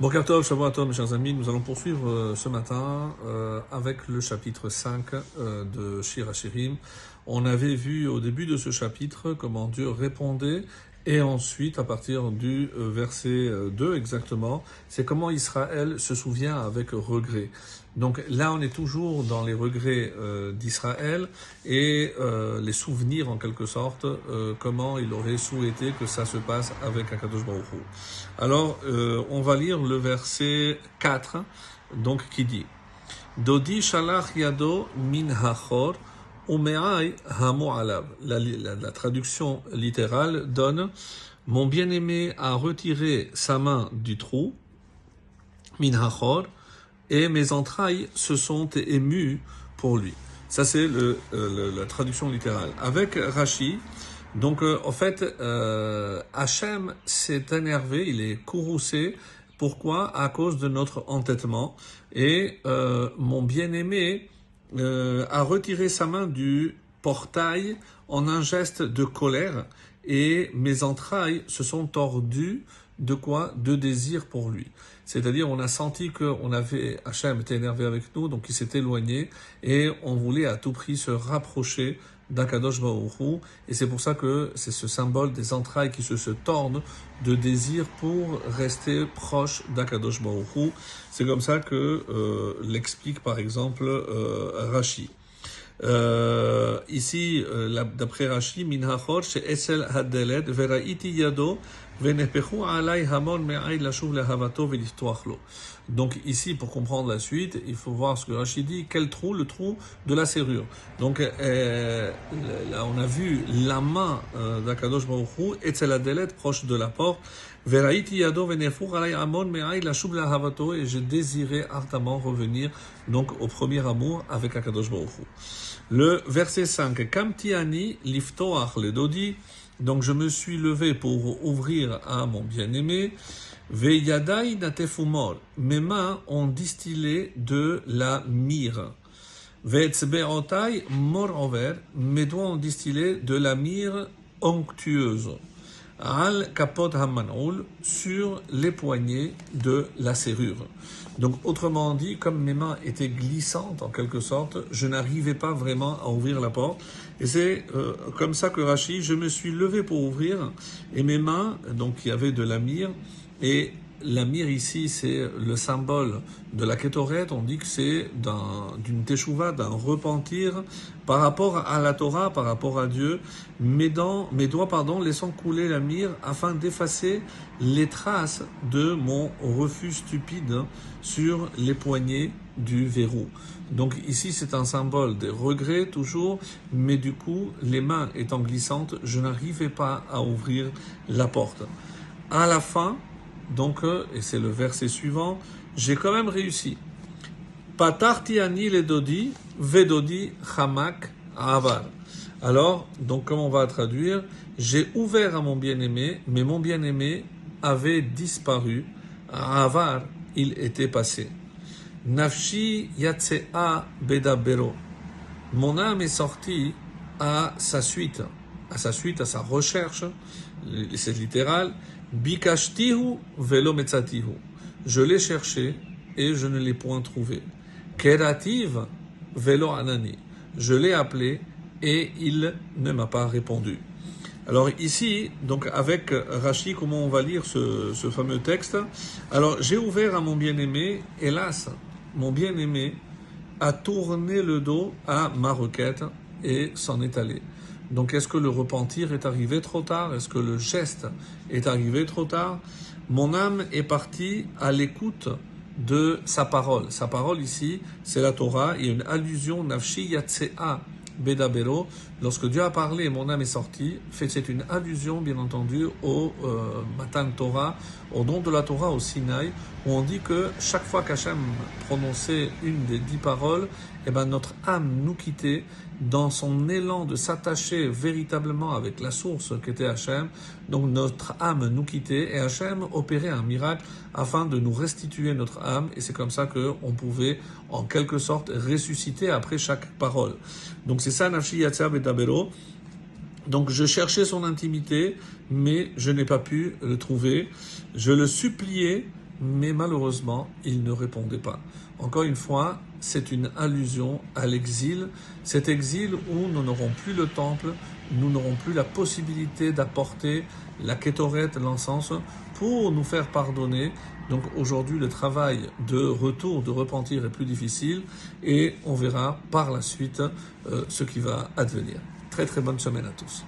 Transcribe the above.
Bokertov, Shavuatov, mes chers amis, nous allons poursuivre euh, ce matin euh, avec le chapitre 5 euh, de Shir Hashirim. On avait vu au début de ce chapitre comment Dieu répondait et ensuite, à partir du euh, verset 2 euh, exactement, c'est comment Israël se souvient avec regret. Donc là, on est toujours dans les regrets euh, d'Israël et les souvenirs en quelque sorte, comment il aurait souhaité que ça se passe avec Akadosh Baruch Hu. Alors, on va lire le verset 4, donc qui dit Dodi shalach yado min hachor la, la, la, traduction littérale donne Mon bien-aimé a retiré sa main du trou, min hachor, et mes entrailles se sont émues pour lui. Ça, c'est le, la traduction littérale. Avec Rashi, donc euh, en fait, euh, Hachem s'est énervé, il est courroucé. Pourquoi? À cause de notre entêtement. Et euh, mon bien-aimé euh, a retiré sa main du portail en un geste de colère et mes entrailles se sont tordues de quoi De désir pour lui. C'est-à-dire, on a senti qu'on avait, Hachem était énervé avec nous, donc il s'est éloigné et on voulait à tout prix se rapprocher d'Akadosh Baruch et c'est pour ça que c'est ce symbole des entrailles qui se, se tordent de désir pour rester proche d'Akadosh Baruch C'est comme ça que euh, l'explique par exemple euh, Rashi. Euh, ici, euh, d'après Rashi, Minhachor, chez Esel Hadelet, Veraiti Yado, donc ici, pour comprendre la suite, il faut voir ce que Rachid dit. Quel trou? Le trou de la serrure. Donc euh, là, on a vu la main euh, d'Akadosh Baruch Hu, et c'est la délette proche de la porte. Et je désirais ardemment revenir donc au premier amour avec Akadosh Baruch Hu. Le verset 5. Kamtiani liftoach le dodi. Donc je me suis levé pour ouvrir à mon bien-aimé. Veyadai natefumor. Mes mains ont distillé de la myrrhe. Mes doigts ont distillé de la myrrhe onctueuse. Al kapot hamanoul sur les poignets de la serrure. Donc autrement dit, comme mes mains étaient glissantes en quelque sorte, je n'arrivais pas vraiment à ouvrir la porte. Et c'est euh, comme ça que Rachid, je me suis levé pour ouvrir et mes mains, donc il y avait de la mire et la mire ici, c'est le symbole de la kétorette. On dit que c'est d'une teshuva, d'un repentir par rapport à la Torah, par rapport à Dieu. Mes, dents, mes doigts, pardon, laissant couler la mire afin d'effacer les traces de mon refus stupide sur les poignées du verrou. Donc ici, c'est un symbole des regrets toujours, mais du coup, les mains étant glissantes, je n'arrivais pas à ouvrir la porte. À la fin, donc, euh, et c'est le verset suivant, j'ai quand même réussi. Patarti ani le dodi, vedodi chamak avar. Alors, donc, comment on va traduire? J'ai ouvert à mon bien-aimé, mais mon bien-aimé avait disparu. Avar, il était passé. Nafshi yatsea bedabero. Mon âme est sortie à sa suite, à sa suite, à sa recherche, c'est littéral, Bikashtihu velo metzatihu. Je l'ai cherché et je ne l'ai point trouvé. Kerativ velo anani. Je l'ai appelé et il ne m'a pas répondu. Alors ici, donc avec Rashi, comment on va lire ce, ce fameux texte? Alors j'ai ouvert à mon bien-aimé, hélas, mon bien-aimé a tourné le dos à ma requête et s'en est allé. Donc est-ce que le repentir est arrivé trop tard? Est-ce que le geste est arrivé trop tard? Mon âme est partie à l'écoute de sa parole. Sa parole ici, c'est la Torah. Il y a une allusion, nafshi yatsea bedabero. Lorsque Dieu a parlé, mon âme est sortie. C'est une allusion, bien entendu, au euh, Matan Torah, au nom de la Torah au Sinaï, où on dit que chaque fois qu'Hachem prononçait une des dix paroles, eh ben, notre âme nous quittait dans son élan de s'attacher véritablement avec la source qu'était Hachem. Donc notre âme nous quittait et Hachem opérait un miracle afin de nous restituer notre âme et c'est comme ça qu'on pouvait en quelque sorte ressusciter après chaque parole. Donc c'est ça Nafshi. Donc je cherchais son intimité, mais je n'ai pas pu le trouver. Je le suppliais mais malheureusement, il ne répondait pas. Encore une fois, c'est une allusion à l'exil, cet exil où nous n'aurons plus le temple, nous n'aurons plus la possibilité d'apporter la kétorette, l'encens, pour nous faire pardonner. Donc aujourd'hui, le travail de retour, de repentir est plus difficile et on verra par la suite euh, ce qui va advenir. Très très bonne semaine à tous.